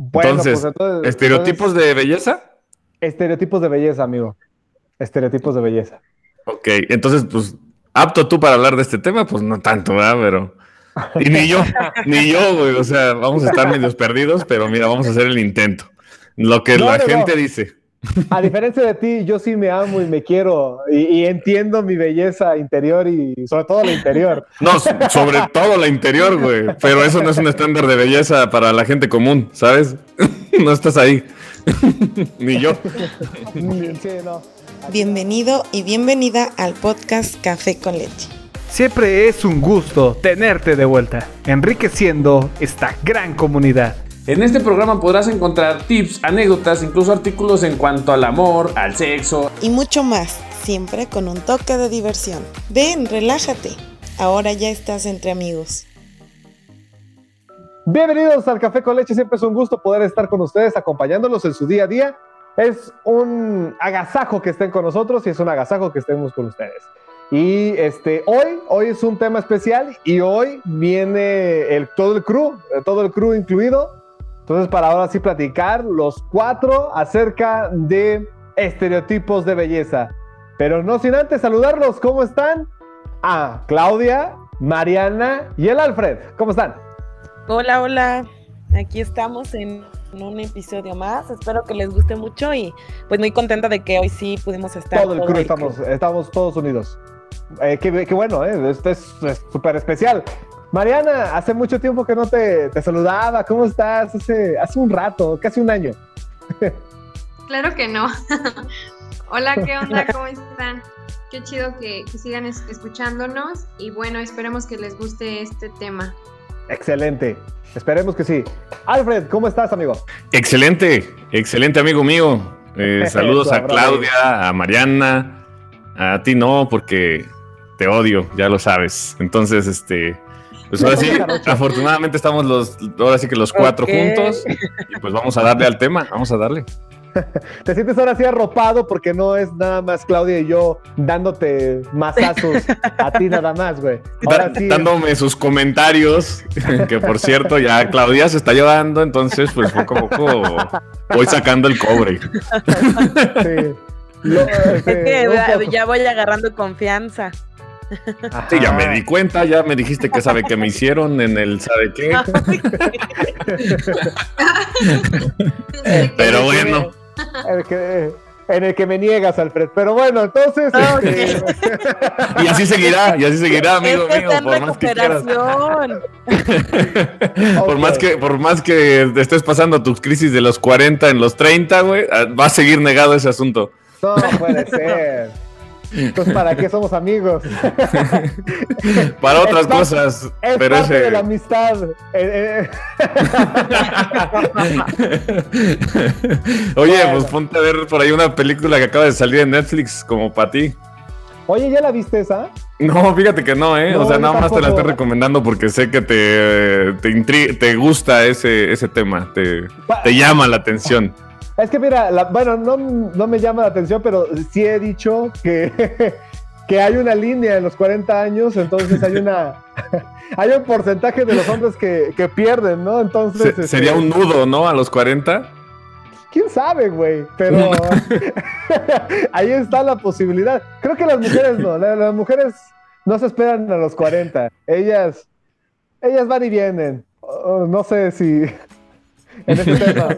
Bueno, entonces, pues, entonces- ¿estereotipos de belleza? Estereotipos de belleza, amigo. Estereotipos de belleza. Ok, entonces, pues, apto tú para hablar de este tema, pues no tanto, ¿verdad? Pero. Y ni yo, ni yo, güey. O sea, vamos a estar medios perdidos, pero mira, vamos a hacer el intento. Lo que No, la no, no. gente dice. A diferencia de ti, yo sí me amo y me quiero y, y entiendo mi belleza interior y sobre todo la interior. No, sobre todo la interior, güey. Pero eso no es un estándar de belleza para la gente común, ¿sabes? No estás ahí. Ni yo. Sí, no. Bienvenido y bienvenida al podcast Café con Leche. Siempre es un gusto tenerte de vuelta, enriqueciendo esta gran comunidad. En este programa podrás encontrar tips, anécdotas, incluso artículos en cuanto al amor, al sexo. Y mucho más, siempre con un toque de diversión. Ven, relájate. Ahora ya estás entre amigos. Bienvenidos al Café con Leche, siempre es un gusto poder estar con ustedes, acompañándolos en su día a día. Es un agasajo que estén con nosotros y es un agasajo que estemos con ustedes. Y este, hoy, hoy es un tema especial y hoy viene el, todo el crew, eh, todo el crew incluido. Entonces, para ahora sí platicar los cuatro acerca de estereotipos de belleza. Pero no sin antes saludarlos, ¿cómo están? A Claudia, Mariana y el Alfred, ¿cómo están? Hola, hola. Aquí estamos en un episodio más. Espero que les guste mucho y pues muy contenta de que hoy sí pudimos estar. todo el crew estamos, estamos todos unidos. Eh, qué, qué bueno, ¿eh? Esto es es súper especial. Mariana, hace mucho tiempo que no te, te saludaba. ¿Cómo estás? Hace, hace un rato, casi un año. Claro que no. Hola, ¿qué onda? ¿Cómo están? Qué chido que, que sigan es- escuchándonos y bueno, esperemos que les guste este tema. Excelente. Esperemos que sí. Alfred, ¿cómo estás, amigo? Excelente, excelente amigo mío. Eh, saludos a. Claudia, a Mariana, a ti no, porque te odio, ya lo sabes. Entonces, este, pues ahora sí, afortunadamente estamos los, ahora sí que los cuatro juntos y pues vamos a darle al tema, vamos a darle. Te sientes ahora sí arropado porque no es nada más Claudia y yo dándote masazos a ti nada más, güey. Ahora Da- sí. dándome sus comentarios, que por cierto ya Claudia se está llevando, entonces pues poco a poco voy sacando el cobre. sí. Lo- este, Es que ya voy agarrando confianza. Sí, ya me di cuenta, ya me dijiste que sabe que me hicieron en el sabe qué. Pero bueno, El que- en el que me niegas, Alfred. Pero bueno, entonces. Ah, este, y así seguirá, y así seguirá, amigo mío, por más que quieras. Por más que, por más que te estés pasando tus crisis de los 40 en los 30, güey, ah, va a seguir negado ese asunto. No puede ser. Entonces, ¿para qué somos amigos? Para otras Es parte- cosas, Es pero parte ese... de la amistad. Eh, eh, Oye, Bueno. pues ponte a ver por ahí una película que acaba de salir en Netflix como para ti. Oye, ¿ya la viste esa? No, fíjate que no, ¿eh? No, o sea, nada más te la estoy recomendando porque sé que te, te, te gusta ese, ese tema, te, te llama la atención. Es que mira, la- bueno, no, no me llama la atención, pero sí he dicho que, que hay una línea en los 40 años, entonces hay una hay un porcentaje de los hombres que, que pierden, ¿no? Entonces Se- este, sería un nudo, ¿no? A los 40. quién sabe, güey, pero ahí está la posibilidad. Creo que las mujeres no, la- las mujeres no se esperan a los 40. Ellas ellas van y vienen. No sé si en ese tema.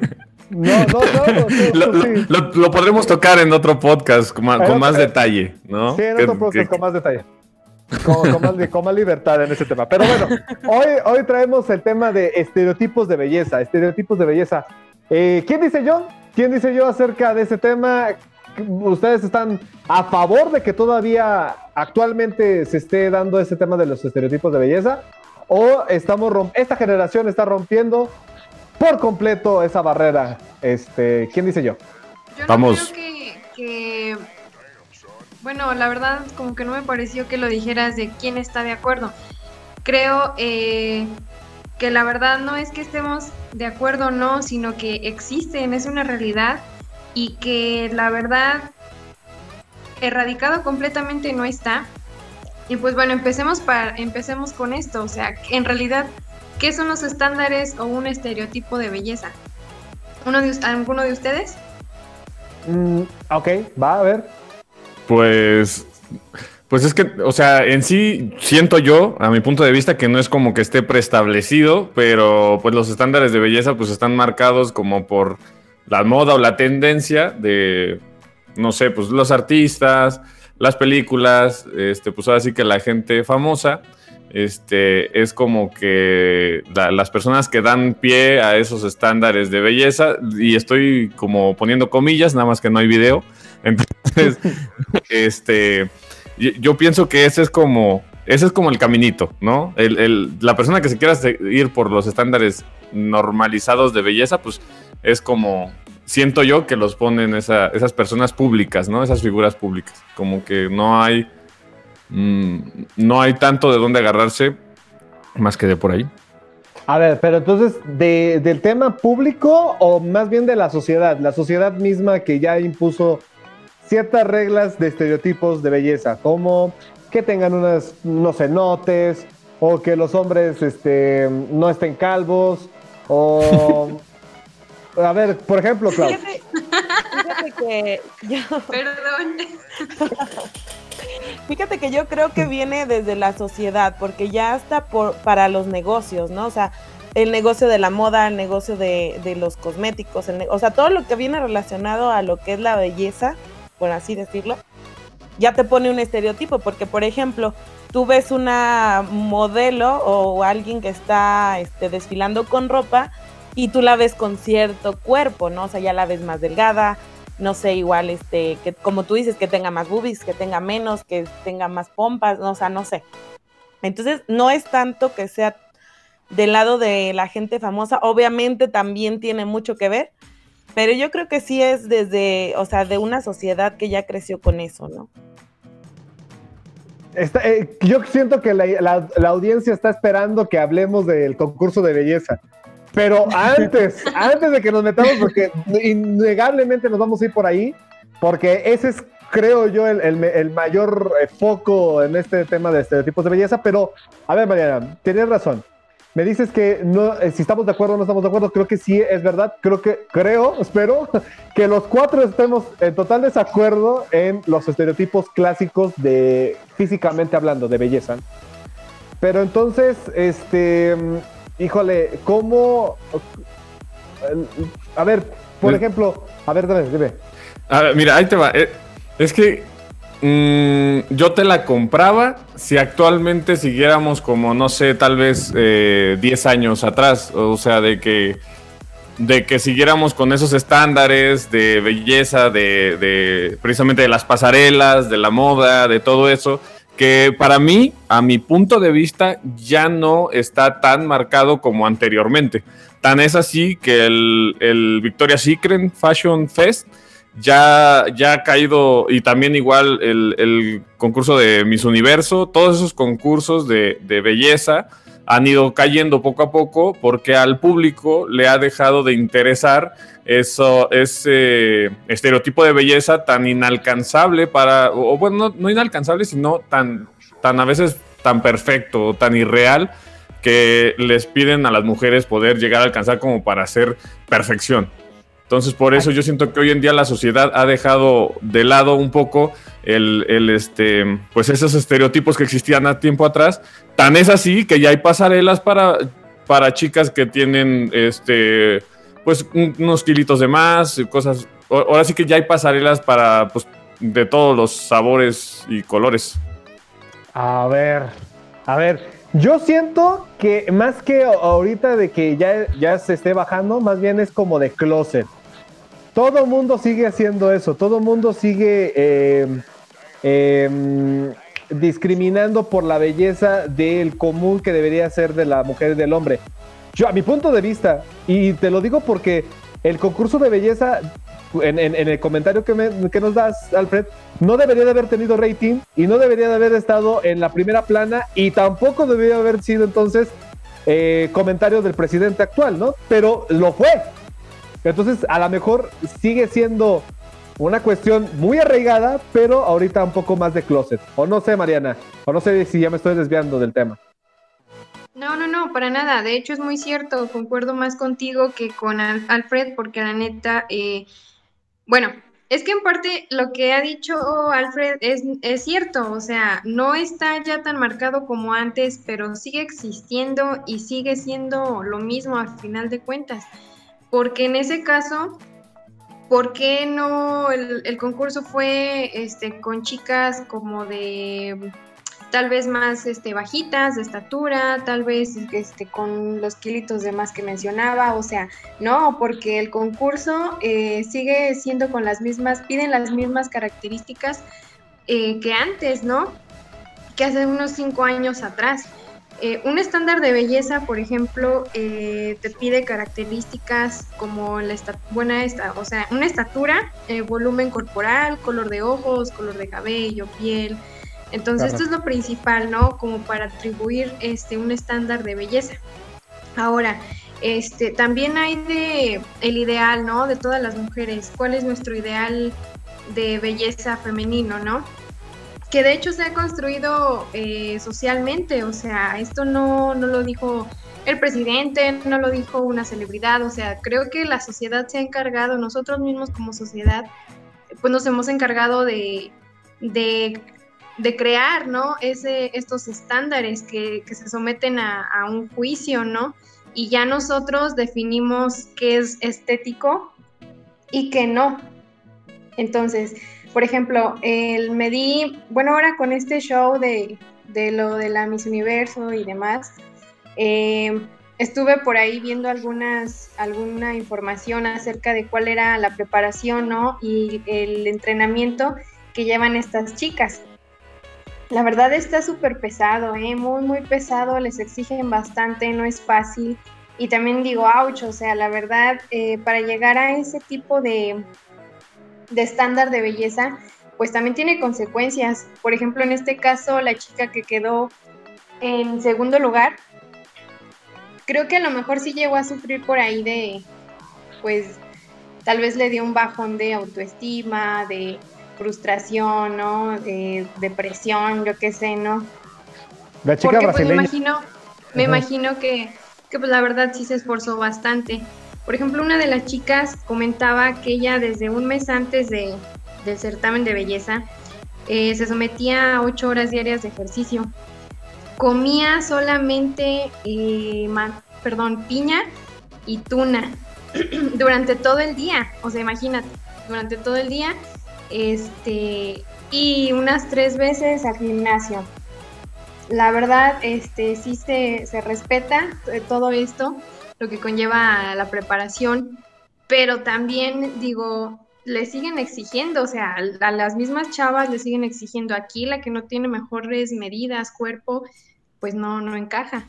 No, no, no, Lo, lo- sí. lo- lo podremos tocar en otro podcast con, con más detalle, ¿no? Sí, en otro podcast con más detalle. Con, con más, con más libertad en ese tema. Pero bueno, hoy, hoy traemos el tema de estereotipos de belleza. Estereotipos de belleza. Eh, ¿Quién dice yo? ¿Quién dice yo acerca de ese tema? ¿Ustedes están a favor de que todavía actualmente se esté dando ese tema de los estereotipos de belleza? ¿O estamos esta generación está rompiendo por completo esa barrera? Este, ¿Quién dice yo? Yo no Vamos. creo que, que- Bueno, la verdad, como que no me pareció que lo dijeras de quién está de acuerdo. Creo eh, que la verdad no es que estemos de acuerdo o no, sino que existen, es una realidad y que la verdad erradicado completamente no está. Y pues bueno, empecemos, para, empecemos con esto, o sea, en realidad, ¿qué son los estándares o un estereotipo de belleza? ¿Uno de, ¿Alguno de ustedes? Mm, ok, va a ver. Pues, pues es que, o sea, en sí siento yo, a mi punto de vista, que no es como que esté preestablecido, pero pues los estándares de belleza pues están marcados como por la moda o la tendencia de, no sé, pues los artistas, las películas, este, pues ahora sí que la gente famosa, este, es como que la- las personas que dan pie a esos estándares de belleza, y estoy como poniendo comillas, nada más que no hay video, entonces, este, yo, pienso que ese es como, ese es como el caminito, ¿no? El- la persona que se quiera ir por los estándares normalizados de belleza, pues es como, siento yo que los ponen esa- esas personas públicas, ¿no? Esas figuras públicas, como que no hay, mm, no hay tanto de dónde agarrarse más que de por ahí. A ver, pero entonces, de- ¿del tema público o más bien de la sociedad? La sociedad misma que ya impuso ciertas reglas de estereotipos de belleza, como que tengan unas, no sé, notes, o que los hombres este, no estén calvos, o... A ver, por ejemplo, Clau. Fíjate, fíjate que yo, Perdón. fíjate que yo creo que viene desde la sociedad, porque ya está por, para los negocios, ¿no? O sea, el negocio de la moda, el negocio de, de los cosméticos, el o sea, todo lo que viene relacionado a lo que es la belleza, por así decirlo, ya te pone un estereotipo, porque por ejemplo, tú ves una modelo o alguien que está este, desfilando con ropa y tú la ves con cierto cuerpo, ¿no? O sea, ya la ves más delgada, no sé, igual, este, que como tú dices, que tenga más boobies, que tenga menos, que tenga más pompas, no, o sea, no sé. Entonces, no es tanto que sea del lado de la gente famosa, obviamente también tiene mucho que ver, pero yo creo que sí es desde, o sea, de una sociedad que ya creció con eso, ¿no? Eh, yo siento que la audiencia está esperando que hablemos del concurso de belleza. Pero antes, antes de que nos metamos, porque innegablemente nos vamos a ir por ahí, porque ese es, creo yo, el, el mayor eh, foco en este tema de estereotipos de belleza. Pero, a ver, Mariana, tienes razón. Me dices que no, eh, si estamos de acuerdo o no estamos de acuerdo, creo que sí es verdad. Creo que, creo, espero, que los cuatro estemos en total desacuerdo en los estereotipos clásicos de físicamente hablando, de belleza. Pero entonces, este, híjole, ¿cómo? A ver, por Eh. ejemplo, a ver, dime, dime. A ver, mira, ahí te va. Eh, Es que mm, yo te la compraba si actualmente siguiéramos como, no sé, tal vez eh, 10 años atrás. O sea, de que, de que siguiéramos con esos estándares de belleza, de, de precisamente de las pasarelas, de la moda, de todo eso. Que para mí, a mi punto de vista, ya no está tan marcado como anteriormente. Tan es así que el, el Victoria's Secret Fashion Fest ya, ya ha caído, y también igual el, el concurso de Miss Universo, todos esos concursos de, de belleza han ido cayendo poco a poco porque al público le ha dejado de interesar eso, ese estereotipo de belleza tan inalcanzable para, o o bueno, no, inalcanzable, sino tan, tan a veces tan perfecto, tan irreal, que les piden a las mujeres poder llegar a alcanzar como para hacer perfección. Entonces, por eso yo siento que hoy en día la sociedad ha dejado de lado un poco el, el, este, pues esos estereotipos que existían a tiempo atrás. Tan es así que ya hay pasarelas para, para chicas que tienen, este, pues un- unos kilitos de más, cosas. Ahora sí que ya hay pasarelas para, pues, de todos los sabores y colores. A ver, a ver, yo siento que más que ahorita de que ya, ya se esté bajando, más bien es como de closet. Todo mundo sigue haciendo eso, todo mundo sigue eh, eh, discriminando por la belleza del común que debería ser de la mujer y del hombre. Yo, a mi punto de vista, y te lo digo porque el concurso de belleza, en, el comentario que, que nos das, Alfred, no debería de haber tenido rating y no debería de haber estado en la primera plana y tampoco debería haber sido entonces eh, comentario del presidente actual, ¿no? Pero lo fue. Entonces, a lo mejor sigue siendo una cuestión muy arraigada, pero ahorita un poco más de closet. O no sé, Mariana, o no sé si ya me estoy desviando del tema. No, no, no, para nada. De hecho es muy cierto. Concuerdo más contigo que con Al- Alfred porque la neta, eh, bueno, es que en parte lo que ha dicho Alfred es cierto. O sea, no está ya tan marcado como antes, pero sigue existiendo y sigue siendo lo mismo al final de cuentas. Porque en ese caso, ¿por qué no el, concurso fue este, con chicas como de tal vez más este, bajitas de estatura, tal vez este, con los kilitos de más que mencionaba, o sea, no, porque el concurso eh, sigue siendo con las mismas, piden las mismas características eh, que antes, ¿no? Que hace unos cinco años atrás. Eh, un estándar de belleza, por ejemplo, eh, te pide características como la buena esta, o sea, una estatura, eh, volumen corporal, color de ojos, color de cabello, piel. Entonces, esto es lo principal, ¿no? Como para atribuir este un estándar de belleza. Ahora, este también hay de el ideal, ¿no? De todas las mujeres. ¿Cuál es nuestro ideal de belleza femenino, ¿no? Que de hecho se ha construido eh, socialmente, o sea, esto no, no lo dijo el presidente, no lo dijo una celebridad, o sea, creo que la sociedad se ha encargado, nosotros mismos como sociedad, pues nos hemos encargado de, de, de crear, ¿no? Ese, estos estándares que, que se someten a, a un juicio, ¿no? Y ya nosotros definimos qué es estético y qué no. Entonces, por ejemplo, el, me di, bueno, ahora con este show de, de lo de la Miss Universo y demás, eh, estuve por ahí viendo algunas, alguna información acerca de cuál era la preparación, ¿no? Y el entrenamiento que llevan estas chicas. La verdad está súper pesado, ¿eh? Muy, muy pesado, les exigen bastante, no es fácil. Y también digo, ouch, o sea, la verdad, eh, para llegar a ese tipo de, de estándar de belleza, pues también tiene consecuencias. Por ejemplo, en este caso, la chica que quedó en segundo lugar, creo que a lo mejor sí llegó a sufrir por ahí de, pues, tal vez le dio un bajón de autoestima, de frustración, ¿no? De depresión, yo qué sé, ¿no? La chica Porque pues me brasileña. imagino, me imagino que, que pues la verdad sí se esforzó bastante. Por ejemplo, una de las chicas comentaba que ella desde un mes antes de, del certamen de belleza eh, se sometía a ocho horas diarias de ejercicio. Comía solamente, eh, perdón, piña y tuna durante todo el día. O sea, imagínate, durante todo el día, este, y unas tres veces al gimnasio la verdad, este, sí se, se respeta eh, todo esto, lo que conlleva la preparación, pero también digo, le siguen exigiendo, o sea, a las mismas chavas le siguen exigiendo aquí, la que no tiene mejores medidas, cuerpo, pues no, no encaja.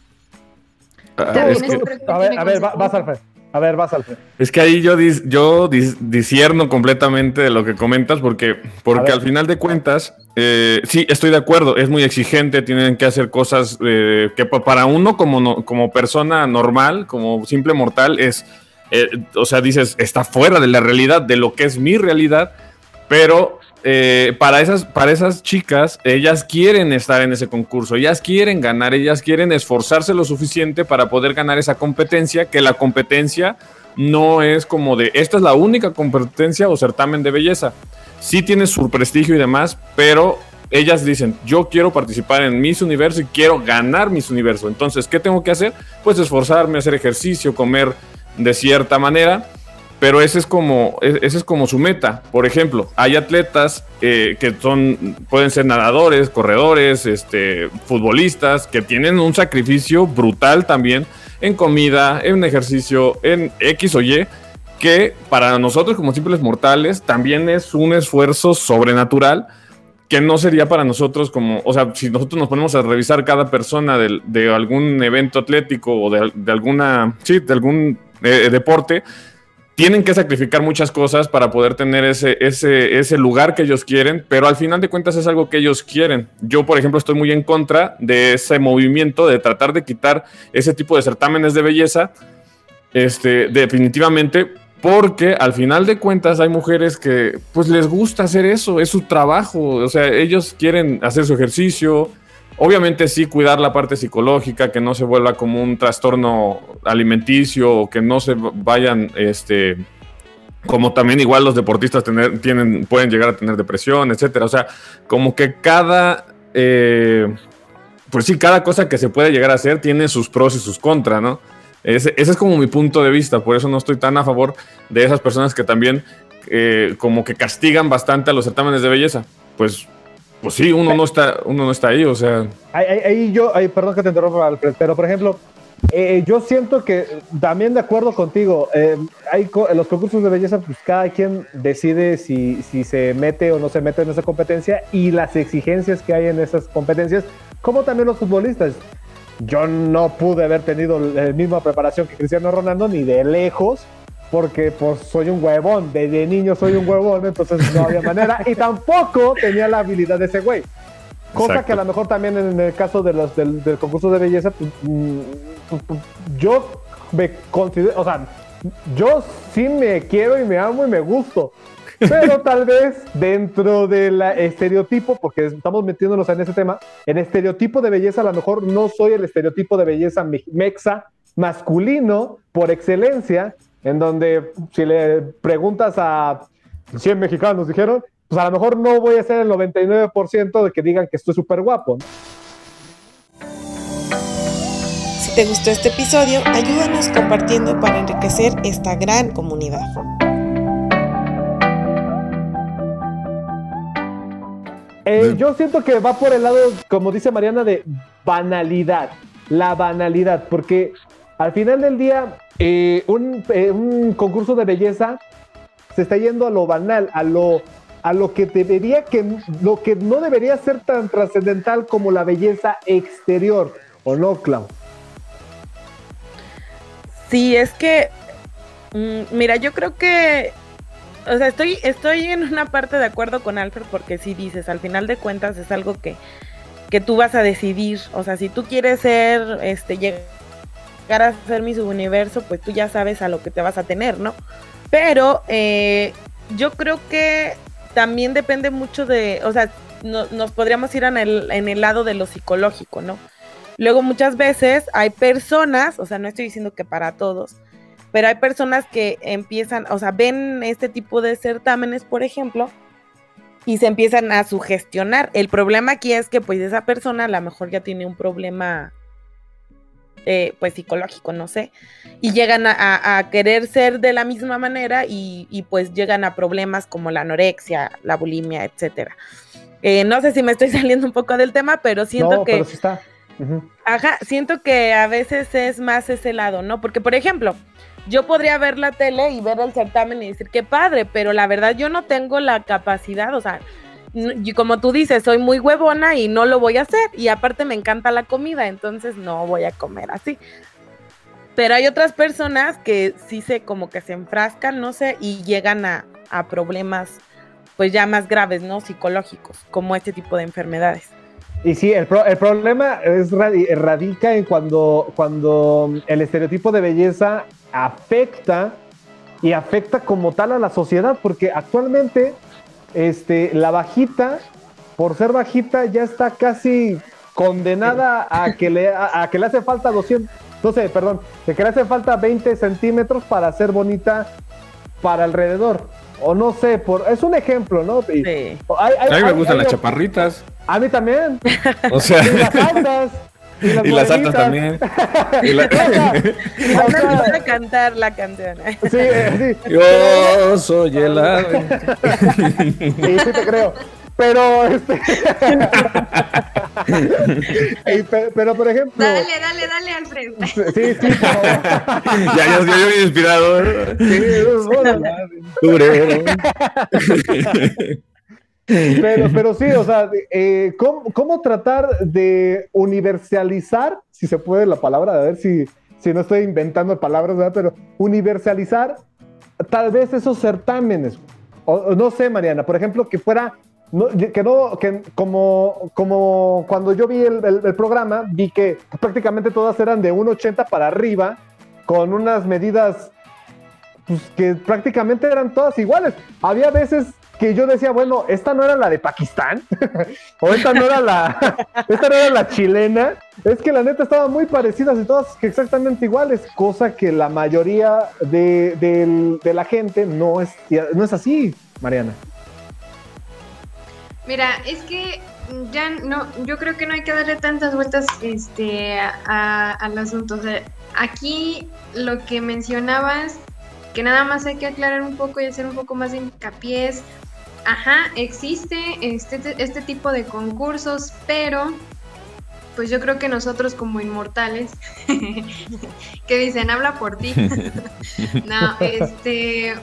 Ah, También es, que, A ver, a ver, va- vas. Alfred. A ver, vas Alfred. es que ahí yo, dis- yo dis- disierno completamente de lo que comentas porque, porque al final de cuentas, eh, sí, estoy de acuerdo, es muy exigente, tienen que hacer cosas eh, que pa- para uno como, no- como persona normal, como simple mortal, es, eh, o sea, dices, está fuera de la realidad, de lo que es mi realidad, pero eh, para, esas, para esas chicas, ellas quieren estar en ese concurso, ellas quieren ganar, ellas quieren esforzarse lo suficiente para poder ganar esa competencia, que la competencia no es como de, esta es la única competencia o certamen de belleza. Sí tiene su prestigio y demás, pero ellas dicen, yo quiero participar en Miss Universo y quiero ganar Miss Universo. Entonces, ¿qué tengo que hacer? Pues esforzarme, hacer ejercicio, comer de cierta manera pero ese es como e- ese es como su meta. Por ejemplo, hay atletas eh, que son pueden ser nadadores, corredores, este, futbolistas que tienen un sacrificio brutal también en comida, en ejercicio, en X o Y, que para nosotros como simples mortales también es un esfuerzo sobrenatural que no sería para nosotros como, o sea, si nosotros nos ponemos a revisar cada persona del- de, algún evento atlético o de, de alguna, sí, de algún eh, deporte, tienen que sacrificar muchas cosas para poder tener ese, ese, ese lugar que ellos quieren, pero al final de cuentas es algo que ellos quieren. Yo, por ejemplo, estoy muy en contra de ese movimiento de tratar de quitar ese tipo de certámenes de belleza, este, definitivamente, porque al final de cuentas hay mujeres que pues les gusta hacer eso, es su trabajo, o sea, ellos quieren hacer su ejercicio obviamente sí cuidar la parte psicológica, que no se vuelva como un trastorno alimenticio o que no se vayan, este, como también igual los deportistas tener, tienen, pueden llegar a tener depresión, etcétera. O sea, como que cada, eh, pues sí, cada cosa que se puede llegar a hacer tiene sus pros y sus contras, ¿no? Ese, ese, es como mi punto de vista, por eso no estoy tan a favor de esas personas que también eh, como que castigan bastante a los certámenes de belleza. Pues, pues sí, uno no está, uno no está ahí, o sea. Ahí, yo, ahí, perdón que te interrumpa, Alfred, pero por ejemplo, eh, yo siento que también de acuerdo contigo, eh, hay en los concursos de belleza, pues cada quien decide si, si se mete o no se mete en esa competencia y las exigencias que hay en esas competencias, como también los futbolistas. Yo no pude haber tenido la misma preparación que Cristiano Ronaldo ni de lejos, porque pues soy un huevón, desde niño soy un huevón, entonces no había manera, y tampoco tenía la habilidad de ese güey. Cosa Exacto. que a lo mejor también en el caso de los, del, del concurso de belleza, pues, pues, pues, yo me considero, o sea, yo sí me quiero y me amo y me gusto, pero tal vez dentro del estereotipo, porque estamos metiéndonos en ese tema, en estereotipo de belleza a lo mejor no soy el estereotipo de belleza mexa masculino por excelencia, en donde si le preguntas a 100 mexicanos, dijeron, pues a lo mejor no voy a ser el 99% de que digan que estoy súper guapo. Si te gustó este episodio, ayúdanos compartiendo para enriquecer esta gran comunidad. Eh, yo siento que va por el lado, como dice Mariana, de banalidad. La banalidad, porque al final del día, eh, un, eh, un, concurso de belleza se está yendo a lo banal, a lo, a lo que debería que, lo que no debería ser tan trascendental como la belleza exterior, ¿o no, Clau? Sí, es que, mmm, mira, yo creo que, o sea, estoy, estoy en una parte de acuerdo con Alfred porque si dices, al final de cuentas es algo que, que tú vas a decidir, o sea, si tú quieres ser, este, llegar a ser mi subuniverso, pues tú ya sabes a lo que te vas a tener, ¿no? Pero eh, yo creo que también depende mucho de, o sea, no, nos podríamos ir en el, en el lado de lo psicológico, ¿no? Luego muchas veces hay personas, o sea, no estoy diciendo que para todos, pero hay personas que empiezan, o sea, ven este tipo de certámenes, por ejemplo, y se empiezan a sugestionar. El problema aquí es que pues esa persona a lo mejor ya tiene un problema eh, pues psicológico, no sé, y llegan a, a, a, querer ser de la misma manera y, y, pues llegan a problemas como la anorexia, la bulimia, etcétera. Eh, no sé si me estoy saliendo un poco del tema, pero siento no, que... Pero sí está. Uh -huh. Ajá, siento que a veces es más ese lado, ¿no? Porque, por ejemplo, yo podría ver la tele y ver el certamen y decir, qué padre, pero la verdad yo no tengo la capacidad, o sea, y como tú dices, soy muy huevona y no lo voy a hacer. Y aparte me encanta la comida, entonces no voy a comer así. Pero hay otras personas que sí se como que se enfrascan, no sé, y llegan a, a problemas pues ya más graves, ¿no? Psicológicos, como este tipo de enfermedades. Y sí, el, pro, el problema es radica en cuando, cuando el estereotipo de belleza afecta y afecta como tal a la sociedad, porque actualmente este, la bajita, por ser bajita, ya está casi condenada a que le, a, a que le hace falta 200, no sé, perdón, de que le hace falta 20 centímetros para ser bonita para alrededor. O no sé, por, es un ejemplo, ¿no? Sí. Hay, hay, a mí me gustan hay, las chaparritas. A mí también. O sea. Y las altas. Y las, y las altas también. Y la... Vamos a cantar la canción. Sí, sí. Yo soy el ave. Sí, sí te creo. Pero, este... pero, por ejemplo. Dale, dale, dale, Alfredo. Sí, sí, ya, ya, ya, yo inspirado. Sí, pero, pero sí, o sea, eh, ¿cómo, ¿cómo, tratar de universalizar, si se puede la palabra, a ver si, si no estoy inventando palabras, ¿verdad? pero universalizar tal vez esos certámenes. O, no sé, Mariana, por ejemplo, que fuera no, que no, que como, como cuando yo vi el, el, el, programa, vi que prácticamente todas eran de 1,80 para arriba, con unas medidas pues, que prácticamente eran todas iguales. Había veces que yo decía, bueno, esta no era la de Pakistán, o esta no era la, esta no era la chilena, es que la neta estaban muy parecidas y todas exactamente iguales, cosa que la mayoría de, de la gente no es, no es así, Mariana. Mira, es que ya no, yo creo que no hay que darle tantas vueltas este, al asunto. O sea, aquí lo que mencionabas, que nada más hay que aclarar un poco y hacer un poco más de hincapié ajá, existe este, este tipo de concursos, pero pues yo creo que nosotros como inmortales, que dicen, habla por ti. no, este,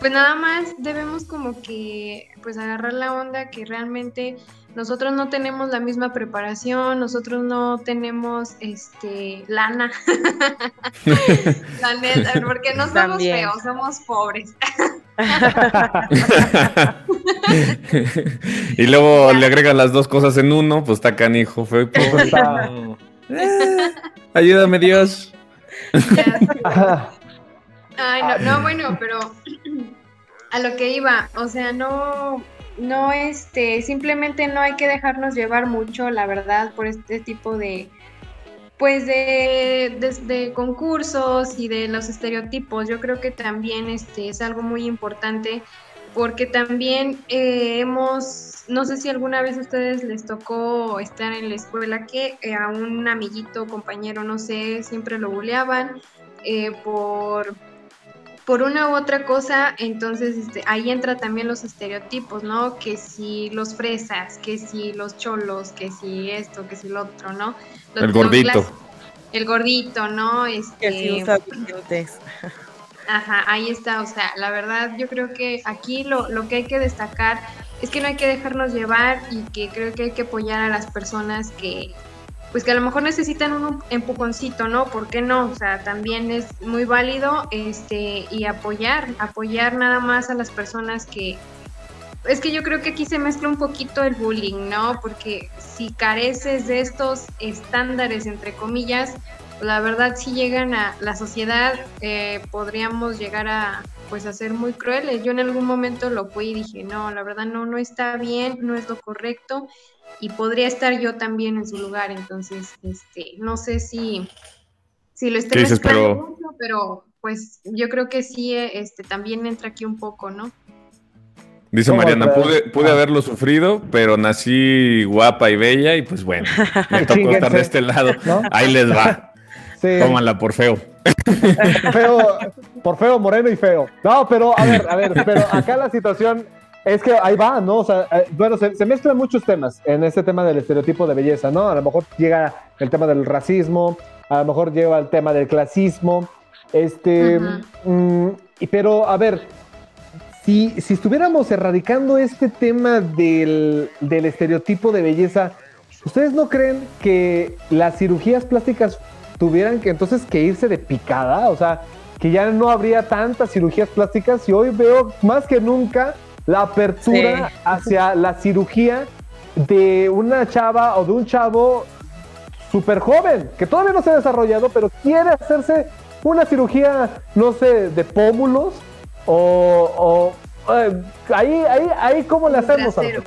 pues nada más debemos como que pues agarrar la onda que realmente nosotros no tenemos la misma preparación, nosotros no tenemos este lana. la neta, porque no somos También. feos, somos pobres. y luego le agregan las dos cosas en uno, pues está canijo, fue pobre. Está- No. Eh, ayúdame Dios. Ay, no, no, bueno, pero a lo que iba, o sea, no, no, este, simplemente no hay que dejarnos llevar mucho, la verdad, por este tipo de, pues, de, concursos y de los estereotipos. Yo creo que también, este, es algo muy importante, porque también eh, hemos, no sé si alguna vez a ustedes les tocó estar en la escuela que eh, a un amiguito, compañero, no sé, siempre lo buleaban eh, por por una u otra cosa, entonces este, ahí entra también los estereotipos, ¿no? Que si los fresas, que si los cholos, que si esto, que si lo otro, ¿no? El gordito. clásico. El gordito, ¿no? Este, Que si usa dientes. Ajá, ahí está, o sea, la verdad yo creo que aquí lo, lo que hay que destacar es que no hay que dejarnos llevar y que creo que hay que apoyar a las personas que, pues que a lo mejor necesitan un empujoncito, ¿no? ¿Por qué no? O sea, también es muy válido este y apoyar, apoyar nada más a las personas que es que yo creo que aquí se mezcla un poquito el bullying, ¿no? Porque si careces de estos estándares, entre comillas, la verdad si llegan a la sociedad eh, podríamos llegar a pues a ser muy crueles. Yo en algún momento lo fui y dije, no, la verdad no, no está bien, no es lo correcto y podría estar yo también en su lugar. Entonces, este, no sé si, si lo mezclando Pero- mucho, pero pues yo creo que sí, este, también entra aquí un poco, ¿no? Dice ¿Cómo Mariana, pude, pude haberlo sufrido, pero nací guapa y bella y pues bueno, me tocó estar de este lado. ¿No? Ahí les va. Sí. Tómala por feo. feo, por feo, moreno y feo. No, pero a ver, a ver, pero acá la situación es que ahí va, ¿no? O sea, eh, bueno, se, se mezclan muchos temas en este tema del estereotipo de belleza, ¿no? A lo mejor llega el tema del racismo, a lo mejor llega el tema del clasismo, este, mm, y, pero a ver, si, si estuviéramos erradicando este tema del, del estereotipo de belleza, ¿ustedes no creen que las cirugías plásticas tuvieran que entonces que irse de picada? O sea, que ya no habría tantas cirugías plásticas y hoy veo más que nunca la apertura Sí. hacia la cirugía de una chava o de un chavo súper joven, que todavía no se ha desarrollado, pero quiere hacerse una cirugía, no sé, de pómulos o... o, eh, ahí, ahí, ahí, ¿cómo le hacemos? Trasero.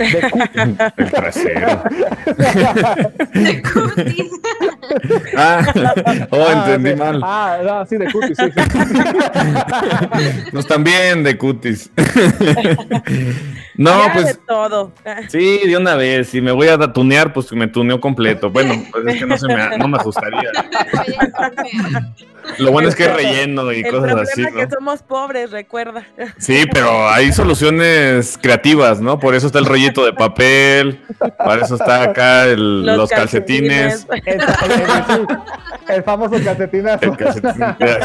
De cu- El trasero. De cutis. Ah, oh, Ah, entendí de- mal. Ah, no, sí, de cutis, sí, sí. Nos también de cutis. no, Ya de pues todo. sí, de una vez. Si me voy a tunear, pues me tuneo completo. Bueno, pues es que no se me, no me ajustaría. Lo bueno es que es relleno y El cosas problema así, es que ¿no? somos pobres, recuerda. Sí, pero hay soluciones creativas, ¿no? Por eso está el rollito de papel, para eso está acá el- los, calcetines. El, el- sí, el famoso calcetinazo. El calcetín.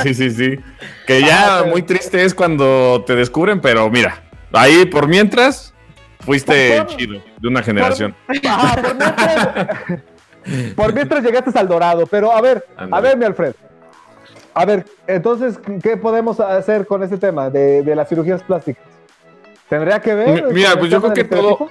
Sí, sí, sí. Que ya Ah, muy triste es cuando te descubren, pero mira, ahí por mientras fuiste Por- chido de una generación. Ah, por, mientras, por mientras llegaste al dorado, pero a ver, a ver, mi Alfred. A ver, entonces, ¿qué podemos hacer con ese tema de, de las cirugías plásticas? ¿Tendría que ver? Mi- mira, pues yo creo que todo-?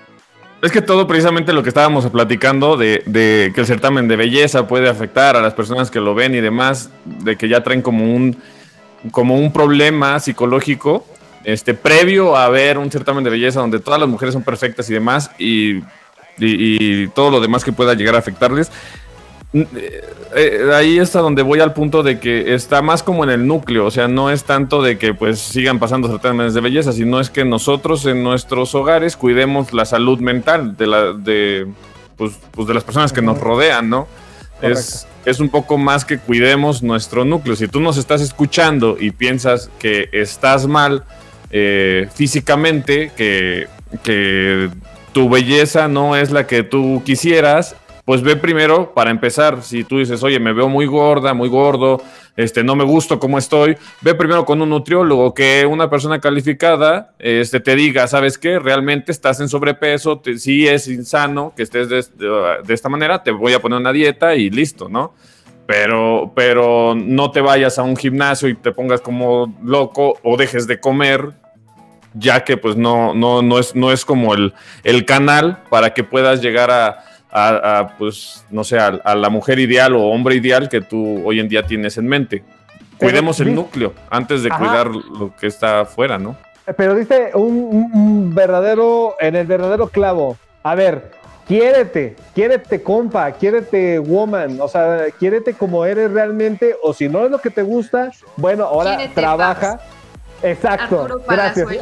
Es que todo precisamente lo que estábamos platicando de, de que el certamen de belleza puede afectar a las personas que lo ven y demás, de que ya traen como un, como un problema psicológico, este, previo a ver un certamen de belleza donde todas las mujeres son perfectas y demás, y, y- y todo lo demás que pueda llegar a afectarles. Eh, eh, ahí está donde voy al punto de que está más como en el núcleo, o sea, no es tanto de que pues sigan pasando certámenes de belleza, sino es que nosotros en nuestros hogares cuidemos la salud mental de la de pues, pues de las personas que nos rodean, ¿no? Es, es un poco más que cuidemos nuestro núcleo. Si tú nos estás escuchando y piensas que estás mal eh, físicamente, que, que tu belleza no es la que tú quisieras, pues ve primero para empezar. Si tú dices, oye, me veo muy gorda, muy gordo, este, no me gusto cómo estoy, ve primero con un nutriólogo, que una persona calificada este, te diga, ¿sabes qué? Realmente estás en sobrepeso, te, sí es insano que estés de, de- de esta manera, te voy a poner una dieta y listo, ¿no? Pero, pero no te vayas a un gimnasio y te pongas como loco o dejes de comer, ya que pues no, no, no, es, no es como el, el canal para que puedas llegar a, a, a, pues, no sé, a, a la mujer ideal o hombre ideal que tú hoy en día tienes en mente. Cuidemos el núcleo antes de Ajá. cuidar lo que está afuera, ¿no? Pero dice un, verdadero, en el verdadero clavo. A ver, quiérete, quiérete compa, quiérete woman, o sea, quiérete como eres realmente, o si no es lo que te gusta, bueno, ahora Quiérete, trabaja. Exacto, gracias.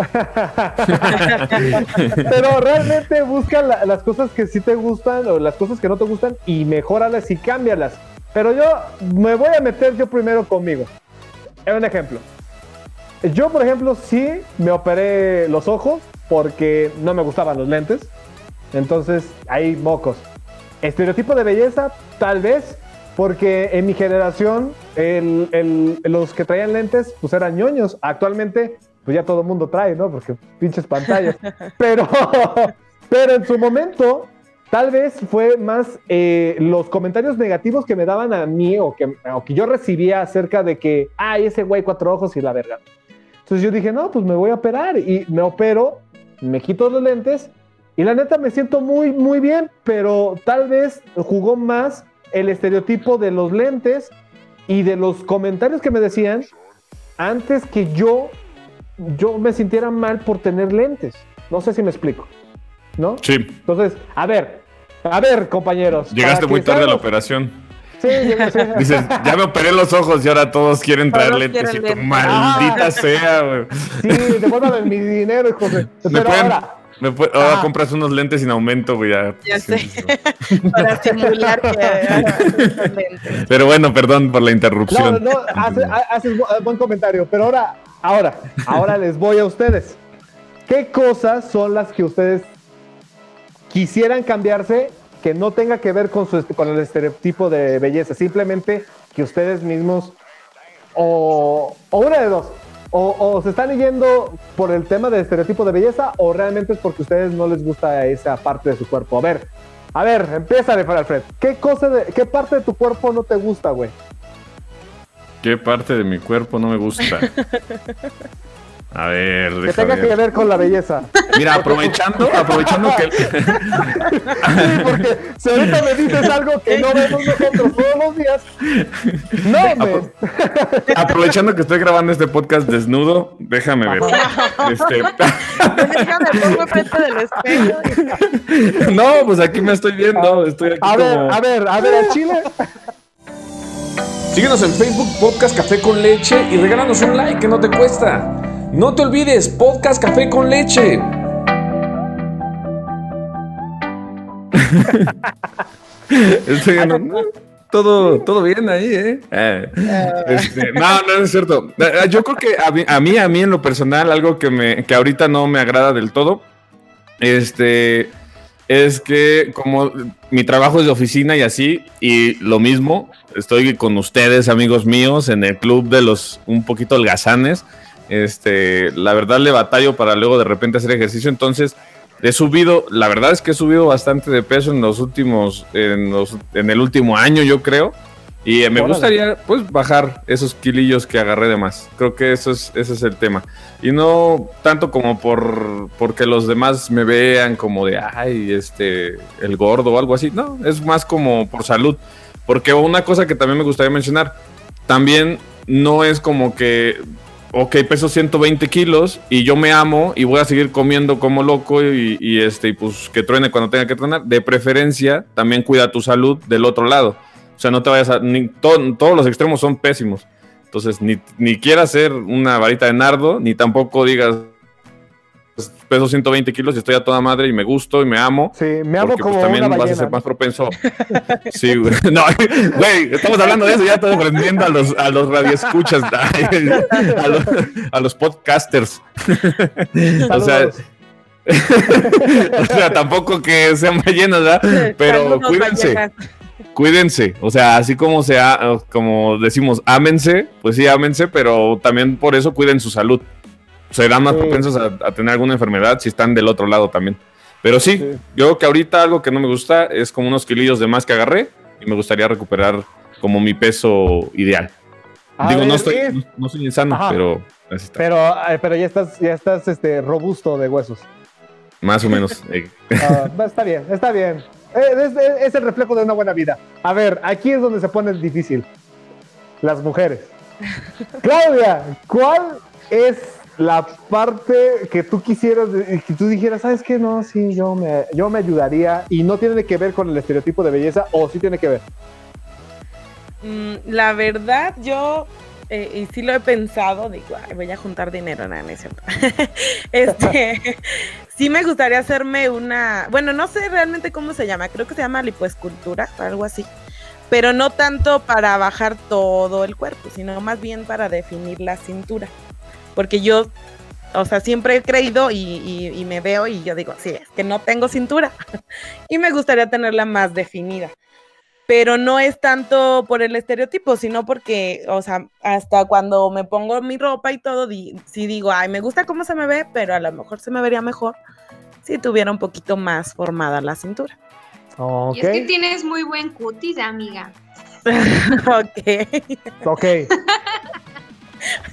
Pero realmente busca la- las cosas que sí te gustan o las cosas que no te gustan y mejóralas y cámbialas. Pero yo me voy a meter yo primero conmigo. Es un ejemplo. Yo, por ejemplo, sí me operé los ojos porque no me gustaban los lentes. Entonces, hay mocos. Estereotipo de belleza, tal vez, porque en mi generación el- el- los que traían lentes pues eran ñoños. Actualmente, pues ya todo el mundo trae, ¿no? Porque pinches pantallas. pero, pero en su momento, tal vez fue más eh, los comentarios negativos que me daban a mí o que, o que yo recibía acerca de que, ay, ese güey cuatro ojos y la verga. Entonces yo dije, no, pues me voy a operar y me opero, me quito los lentes y la neta me siento muy, muy bien, pero tal vez jugó más el estereotipo de los lentes y de los comentarios que me decían antes que yo, yo me sintiera mal por tener lentes. No sé si me explico, ¿no? Sí, Entonces, a ver, a ver, compañeros. llegaste muy tarde a la operación. Sí, llegué, sí. Dices, ya me operé los ojos y ahora todos quieren traer Todos lentes. quieren Y tú, lentes. maldita sea, güey. Sí, devuélvame mi dinero, hijo de... Me Pero pueden- ahora, puede- ahora Ah. compras unos lentes sin aumento, güey. Ya, Ya sé. para simular que lentes. Pero bueno, perdón por la no, interrupción. no, hace- ha- haces bu- buen comentario, pero ahora, ahora, ahora les voy a ustedes. ¿Qué cosas son las que ustedes quisieran cambiarse que no tenga que ver con, su, con el estereotipo de belleza? Simplemente que ustedes mismos, o, o una de dos, o, o se están yendo por el tema del estereotipo de belleza, o realmente es porque a ustedes no les gusta esa parte de su cuerpo. A ver, a ver, empieza de Alfred. ¿Qué, cosa de, ¿Qué parte de tu cuerpo no te gusta, güey? ¿Qué parte de mi cuerpo no me gusta? A ver, Que tenga ver. que ver con la belleza. Mira, aprovechando, aprovechando que Sí, porque si ahorita me dices algo que no vemos nosotros todos los días, no, me. aprovechando que estoy grabando este podcast desnudo, déjame ver. Este, Déjame pongo frente del espejo. no, pues aquí me estoy viendo, estoy aquí A ver, como a ver, a ver, a Chile. Síguenos en Facebook Podcast Café con Leche y regálanos un like que no te cuesta. No te olvides, Podcast Café con Leche. Estoy viendo, todo, todo bien ahí, ¿eh? Eh, este, no, no es cierto. Eh, Yo creo que a mí, a mí, a mí en lo personal, algo que, me, que ahorita no me agrada del todo, este, es que como mi trabajo es de oficina y así, y lo mismo, estoy con ustedes, amigos míos, en el club de los un poquito holgazanes. Este, la verdad le batallo para luego de repente hacer ejercicio, entonces he subido, la verdad es que he subido bastante de peso en los últimos, en, los, en el último año, yo creo. Y me gustaría, pues, bajar esos kilillos que agarré de más. Creo que eso es, ese es el tema. Y no tanto como por porque los demás me vean como de, ay, este, el gordo o algo así. No, es más como por salud. Porque una cosa que también me gustaría mencionar, también no es como que ok, peso 120 kilos y yo me amo y voy a seguir comiendo como loco y, este, y pues que truene cuando tenga que tronar. De preferencia, también cuida tu salud del otro lado. O sea, no te vayas a... Ni, to- todos los extremos son pésimos. Entonces, ni, ni quieras ser una varita de nardo, ni tampoco digas peso 120 kilos y estoy a toda madre y me gusto y me amo. Sí, me amo porque, pues, como también una vas a ser más propenso. Sí, güey. No, güey, estamos hablando de eso, ya estoy aprendiendo a los, a los radioescuchas, a los, a los podcasters. O sea, o sea, tampoco que sean ballenas, ¿verdad? Pero Saludos, cuídense, cuídense. O sea, así como sea, como decimos, ámense, pues sí, ámense, pero también por eso cuiden su salud. Serán más Sí. propensos a, a tener alguna enfermedad si están del otro lado también. Pero sí, Sí. yo creo que ahorita algo que no me gusta es como unos kilillos de más que agarré y me gustaría recuperar como mi peso ideal. A Digo, no estoy, es- no, no soy insano, Ajá. pero así está. Pero, eh, pero ya estás, ya estás este, robusto de huesos. Más o menos. eh. Ah, está bien, está bien. Eh, Es, es- es el reflejo de una buena vida. A ver, aquí es donde se pone difícil. Las mujeres. Claudia, ¿cuál es la parte que tú quisieras, que tú dijeras, sabes qué? No, sí, yo me, yo me ayudaría y no tiene que ver con el estereotipo de belleza o sí tiene que ver. Mm, la verdad, yo, eh, y sí lo he pensado, digo, "Ay, voy a juntar dinero, nada, no es cierto. este, sí me gustaría hacerme una, bueno, no sé realmente cómo se llama, creo que se llama lipoescultura, algo así, pero no tanto para bajar todo el cuerpo, sino más bien para definir la cintura, porque yo, o sea, siempre he creído y, y- y me veo y yo digo, sí, es que no tengo cintura y me gustaría tenerla más definida pero no es tanto por el estereotipo, sino porque, o sea, hasta cuando me pongo mi ropa y todo, di- sí digo, ay, me gusta cómo se me ve, pero a lo mejor se me vería mejor si tuviera un poquito más formada la cintura. Ok, Y es que tienes muy buen cutis, amiga. ok. ok.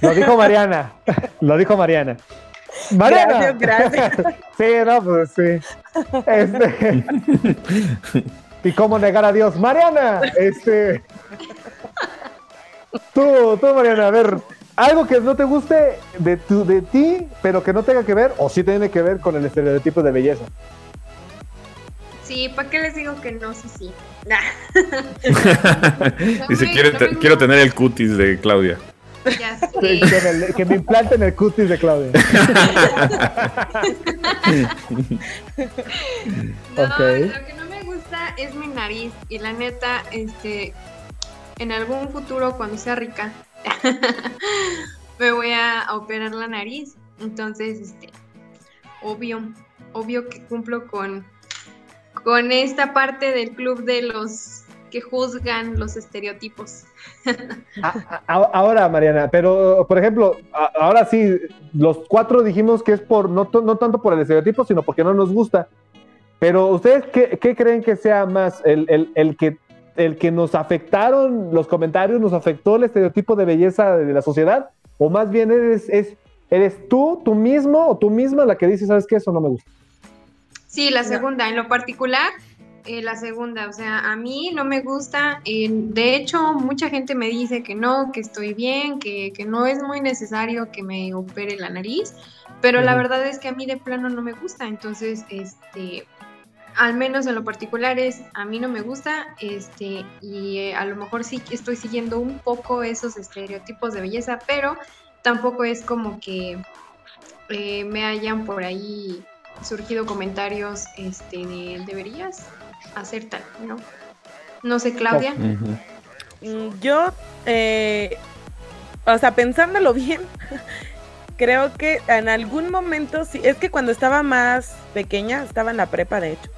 Lo dijo Mariana. Lo dijo Mariana. Mariana. Gracias, gracias. Sí, no, pues sí. Este. ¿Y cómo negar a Dios? Mariana, este. Tú, tú, Mariana, a ver, algo que no te guste de, tu, de ti, pero que no tenga que ver, o sí tiene que ver con el estereotipo de belleza. Sí, ¿para qué les digo que no? Sí, sí. Nah. Dice, quiere no quiero tener el cutis de Claudia. Ya sé. Que, me, que me implanten el cutis de Claudia. No, lo que no me gusta es mi nariz. Y la neta, este, en algún futuro, cuando sea rica, me voy a operar la nariz. Entonces, este, obvio, obvio que cumplo con, con esta parte del club de los que juzgan los estereotipos. A- a- ahora, Mariana, pero por ejemplo, a- ahora sí, los cuatro dijimos que es por no, no tanto por el estereotipo, sino porque no nos gusta. Pero ustedes qué, qué creen que sea más el, el- el que el que nos afectaron los comentarios, nos afectó el estereotipo de belleza de la sociedad, o más bien eres, es, eres tú, tú mismo o tú misma la que dice, sabes qué, eso no me gusta. Sí, la segunda, en lo particular, eh, la segunda, o sea, a mí no me gusta, eh, de hecho, mucha gente me dice que no, que estoy bien, que, que no es muy necesario que me opere la nariz, pero la verdad es que a mí de plano no me gusta, entonces, este, al menos en lo particular es, a mí no me gusta, este, y eh, a lo mejor sí estoy siguiendo un poco esos estereotipos de belleza, pero tampoco es como que eh, me hayan por ahí surgido comentarios este de deberías hacer tal, ¿no? No sé, Claudia. Mm, Yo, eh, o sea, pensándolo bien, creo que en algún momento, sí, es que cuando estaba más pequeña, estaba en la prepa, de hecho,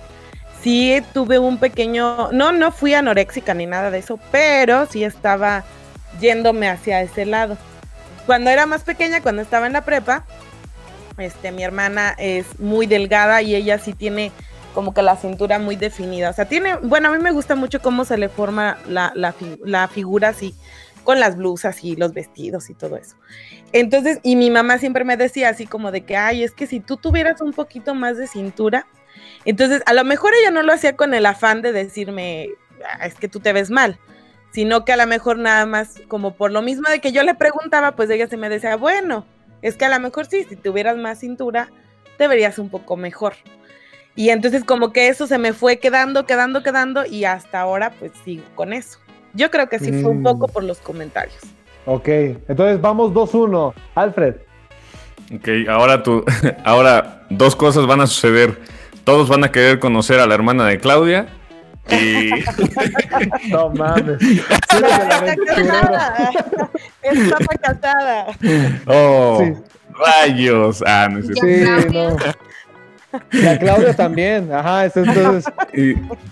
sí tuve un pequeño, no, no fui anoréxica ni nada de eso, pero sí estaba yéndome hacia ese lado. Cuando era más pequeña, cuando estaba en la prepa, este, mi hermana es muy delgada y ella sí tiene como que la cintura muy definida. O sea, tiene, bueno, a mí me gusta mucho cómo se le forma la, la, la figura así, con las blusas y los vestidos y todo eso. Entonces, y mi mamá siempre me decía así como de que, ay, es que si tú tuvieras un poquito más de cintura, entonces a lo mejor ella no lo hacía con el afán de decirme, "Ah, es que tú te ves mal, sino que a lo mejor nada más, como por lo mismo de que yo le preguntaba, pues ella se me decía, bueno, es que a lo mejor sí, si tuvieras más cintura, te verías un poco mejor. Y entonces como que eso se me fue quedando, quedando, quedando y hasta ahora pues sigo con eso. Yo creo que sí fue un poco Mm. por los comentarios. Ok, entonces vamos 2-1. Alfred. Ok, ahora tú, ahora dos cosas van a suceder. Todos van a querer conocer a la hermana de Claudia y No mames. Está casada. Está casada. oh, Sí. rayos. Ah, no cierto. Sí, no. Y a Claudia también. Ajá, es entonces.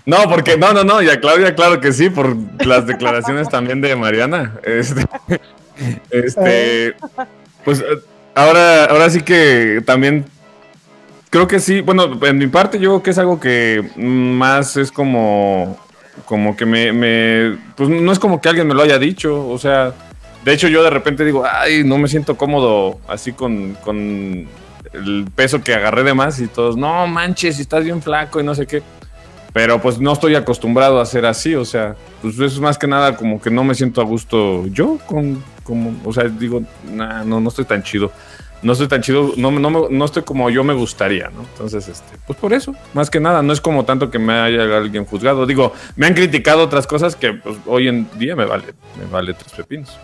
No, porque no, no, no, y a Claudia, claro que sí, por las declaraciones también de Mariana. Este, este, pues ahora, ahora sí que también creo que sí. Bueno, en mi parte, yo creo que es algo que más es como, como que me, me, pues no es como que alguien me lo haya dicho, o sea, de hecho yo de repente digo, ay, no me siento cómodo así con, con el peso que agarré de más y todos, no manches, estás bien flaco y no sé qué. Pero pues no estoy acostumbrado a ser así, o sea, pues eso es más que nada como que no me siento a gusto yo con, como, o sea, digo, nah, no, no estoy tan chido. No estoy tan chido, no, no, no estoy como yo me gustaría, ¿no? Entonces, este, pues por eso, más que nada, no es como tanto que me haya alguien juzgado. Digo, me han criticado otras cosas que pues, hoy en día me vale, me vale tres pepinos.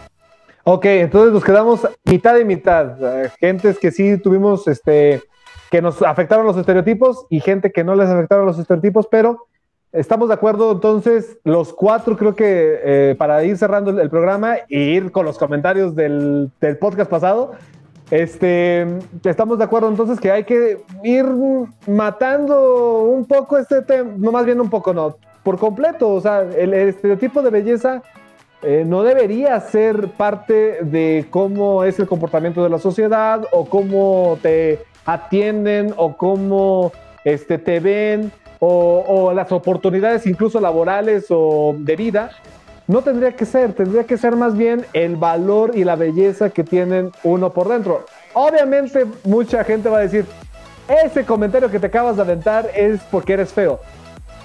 Ok, entonces nos quedamos mitad y mitad. Gentes que sí tuvimos, este, que nos afectaron los estereotipos y gente que no les afectaron los estereotipos, pero estamos de acuerdo entonces, los cuatro creo que eh, para ir cerrando el, el programa e ir con los comentarios del, del podcast pasado, este, estamos de acuerdo entonces que hay que ir matando un poco este tema, no más bien un poco, no, por completo, o sea, el, el estereotipo de belleza eh, no debería ser parte de cómo es el comportamiento de la sociedad o cómo te atienden o cómo este, te ven o, o las oportunidades incluso laborales o de vida. No tendría que ser, tendría que ser más bien el valor y la belleza que tienen uno por dentro. Obviamente mucha gente va a decir, ese comentario que te acabas de aventar es porque eres feo.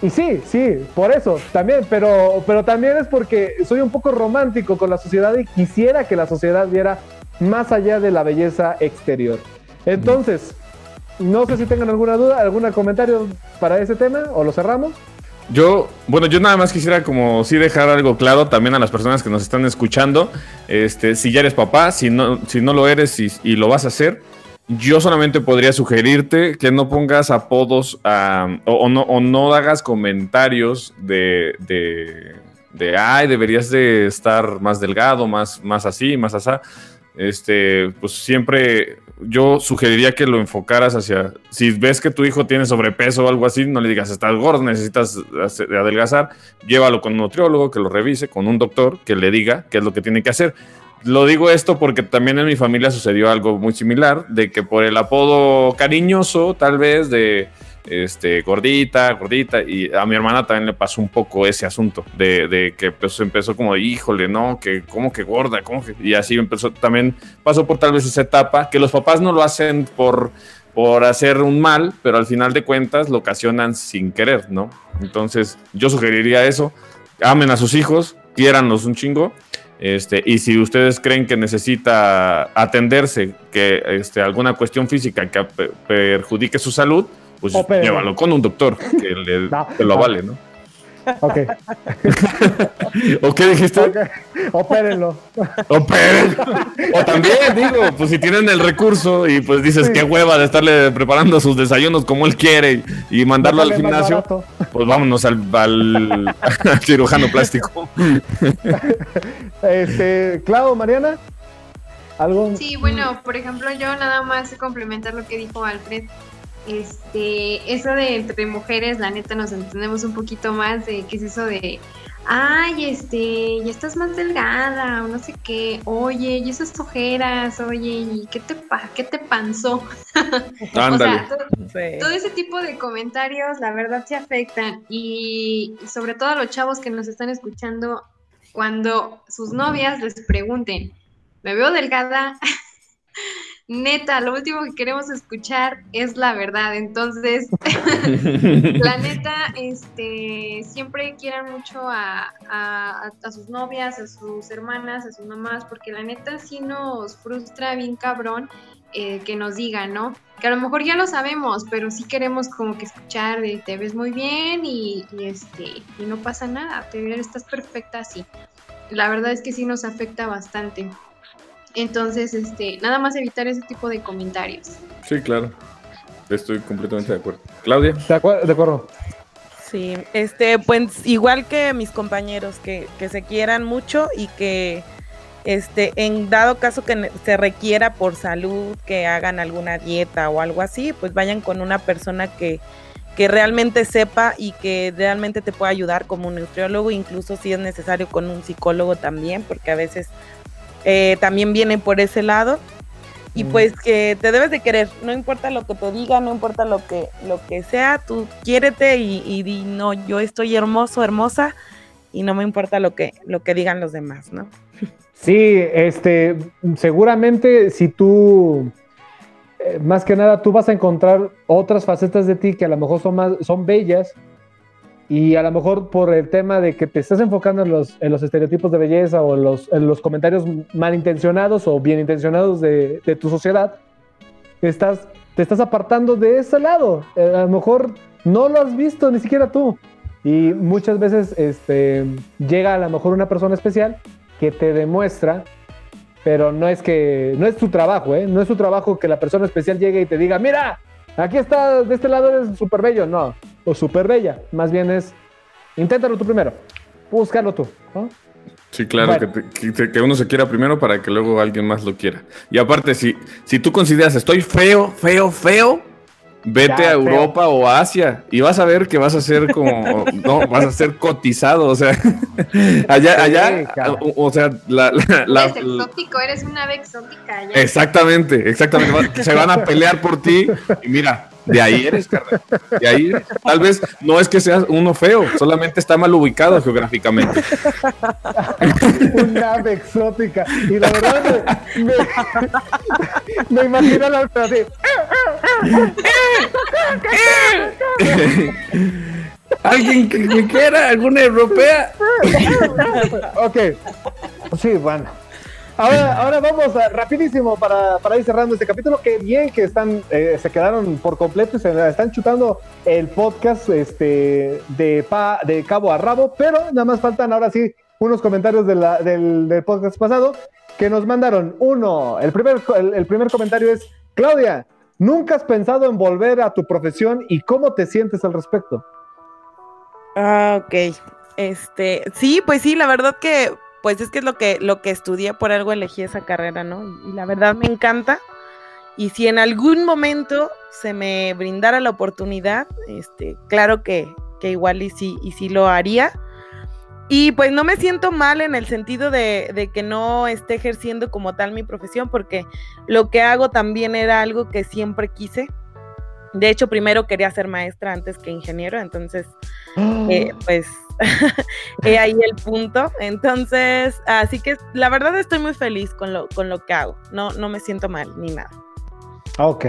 Y sí, sí, por eso también, pero, pero también es porque soy un poco romántico con la sociedad y quisiera que la sociedad viera más allá de la belleza exterior. Entonces, no sé si tengan alguna duda, algún comentario para ese tema o lo cerramos. Yo, bueno, yo nada más quisiera como sí dejar algo claro también a las personas que nos están escuchando. Este, si ya eres papá, si no, si no lo eres y, y lo vas a hacer, yo solamente podría sugerirte que no pongas apodos o, no, no hagas comentarios de, de, de, ay, deberías de estar más delgado, más, más así, más así. Este, pues siempre yo sugeriría que lo enfocaras hacia, si ves que tu hijo tiene sobrepeso o algo así, no le digas, estás gordo, necesitas adelgazar, llévalo con un nutriólogo que lo revise, con un doctor que le diga qué es lo que tiene que hacer. Lo digo esto porque también en mi familia sucedió algo muy similar, de que por el apodo cariñoso, tal vez, de este, gordita, gordita, y a mi hermana también le pasó un poco ese asunto, de, que pues empezó como, híjole, no, que como que gorda, como que, y así empezó, también pasó por tal vez esa etapa, que los papás no lo hacen por, por hacer un mal, pero al final de cuentas lo ocasionan sin querer, ¿no? Entonces yo sugeriría eso, amen a sus hijos, quiéranlos un chingo, este, y si ustedes creen que necesita atenderse, que este, alguna cuestión física que pe- perjudique su salud, pues llévalo con un doctor que, le, No, que lo no. avale, ¿no? Ok, ¿O qué dijiste? ok, opérenlo. Opérenlo. O también, digo, pues si tienen el recurso y pues dices Sí. qué hueva de estarle preparando sus desayunos como él quiere y, mandarlo al gimnasio, pues vámonos al, al- al cirujano plástico. Este, Clau, Mariana, algo. Sí, bueno, por ejemplo, yo nada más complementar lo que dijo Alfred. Este, eso de entre mujeres, la neta nos entendemos un poquito más de qué es eso de, ay, este, ya estás más delgada o no sé qué, oye, y esas ojeras, oye, ¿y qué te pa qué te panzó? Ándale. O sea, todo, Sí. todo ese tipo de comentarios, la verdad, se afectan. Y sobre todo a los chavos que nos están escuchando, cuando sus novias les pregunten, ¿me veo delgada? neta, lo último que queremos escuchar es la verdad. Entonces, la neta, este, siempre quieran mucho a, a, a, sus novias, a sus hermanas, a sus mamás, porque la neta sí nos frustra bien cabrón eh, que nos digan, ¿no? Que a lo mejor ya lo sabemos, pero sí queremos como que escuchar de te ves muy bien y, y este, y no pasa nada, te estás perfecta así. La verdad es que sí nos afecta bastante. Entonces, este, nada más evitar ese tipo de comentarios. Sí, claro. Estoy completamente de acuerdo. Claudia. De, acuerdo. De acuerdo. Sí, este, pues igual que mis compañeros, que, que, se quieran mucho y que, este, en dado caso que se requiera por salud, que hagan alguna dieta o algo así, pues vayan con una persona que, que realmente sepa y que realmente te pueda ayudar como un nutriólogo, incluso si es necesario con un psicólogo también, porque a veces eh, también viene por ese lado. Y pues que te debes de querer, no importa lo que te diga, no importa lo que, lo que sea, tú quiérete y, y di, no, yo estoy hermoso, hermosa, y no me importa lo que, lo que digan los demás, ¿no? Sí, este, seguramente si tú, eh, más que nada, tú vas a encontrar otras facetas de ti que a lo mejor son, más, son bellas, y a lo mejor por el tema de que te estás enfocando en los, en los estereotipos de belleza o los, en los comentarios malintencionados o bien intencionados de, de tu sociedad, estás, te estás apartando de ese lado. Eh, a lo mejor no lo has visto ni siquiera tú. Y muchas veces este, llega a lo mejor una persona especial que te demuestra, pero no es que no es su trabajo, ¿eh? no es su trabajo que la persona especial llegue y te diga, mira, aquí está, de este lado eres súper bello. No, o súper bella. Más bien es, inténtalo tú primero, búscalo tú. ¿no? Sí, claro, bueno. que, que, que, uno se quiera primero para que luego alguien más lo quiera. Y aparte, si, si tú consideras estoy feo, feo, feo, vete ya, a Europa feo. o a Asia y vas a ver que vas a ser como, no, vas a ser cotizado, o sea, allá, allá, o, o, sea, la, la, la, eres exótico, eres una ave exótica. Allá. Exactamente, exactamente, se van a pelear por ti y mira, de ahí eres, carnal. De ahí eres. Tal vez no es que seas uno feo, solamente está mal ubicado geográficamente. Una ave exótica. Y la verdad, me, me, me imagino la otra así. ¿Alguien que me quiera? ¿Alguna europea? ok. Sí, bueno. Ahora, ahora vamos a, rapidísimo para, para, ir cerrando este capítulo. Qué bien que están, eh, se quedaron por completo y se están chutando el podcast este, de, de cabo a rabo, pero nada más faltan ahora sí unos comentarios de del, del, podcast pasado que nos mandaron. Uno, el primer, el, el primer comentario es, Claudia, ¿nunca has pensado en volver a tu profesión y cómo te sientes al respecto? Ah, ok. Este, sí, pues sí, la verdad que pues es que es lo que, lo que estudié, por algo elegí esa carrera, ¿no? Y, y, la verdad me encanta. Y si en algún momento se me brindara la oportunidad, este, claro que, que igual y sí, y sí lo haría. Y pues no me siento mal en el sentido de, de, que no esté ejerciendo como tal mi profesión, porque lo que hago también era algo que siempre quise. De hecho, primero quería ser maestra antes que ingeniero, entonces, eh, pues he ahí el punto. Entonces, así que la verdad estoy muy feliz con lo, con lo que hago. No, no me siento mal ni nada. Ok.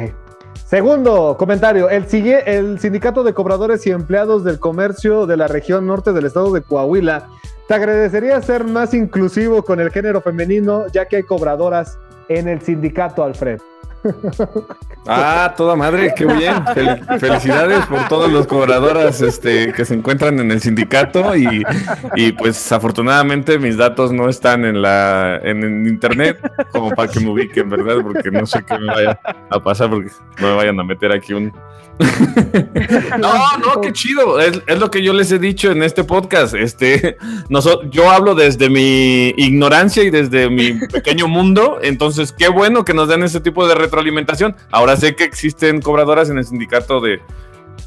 Segundo comentario, el, el Sindicato de Cobradores y Empleados del Comercio de la región norte del estado de Coahuila te agradecería ser más inclusivo con el género femenino, ya que hay cobradoras en el sindicato, Alfred. Ah, toda madre, qué bien. Fel felicidades por todos los cobradoras este, que se encuentran en el sindicato y, y, pues afortunadamente mis datos no están en la en, en, internet como para que me ubiquen, ¿verdad? Porque no sé qué me vaya a pasar porque no me vayan a meter aquí un... no, no, qué chido. Es, es, lo que yo les he dicho en este podcast. Este, nosotros, yo hablo desde mi ignorancia y desde mi pequeño mundo. Entonces, qué bueno que nos den ese tipo de retroalimentación. Ahora sé que existen cobradoras en el sindicato de,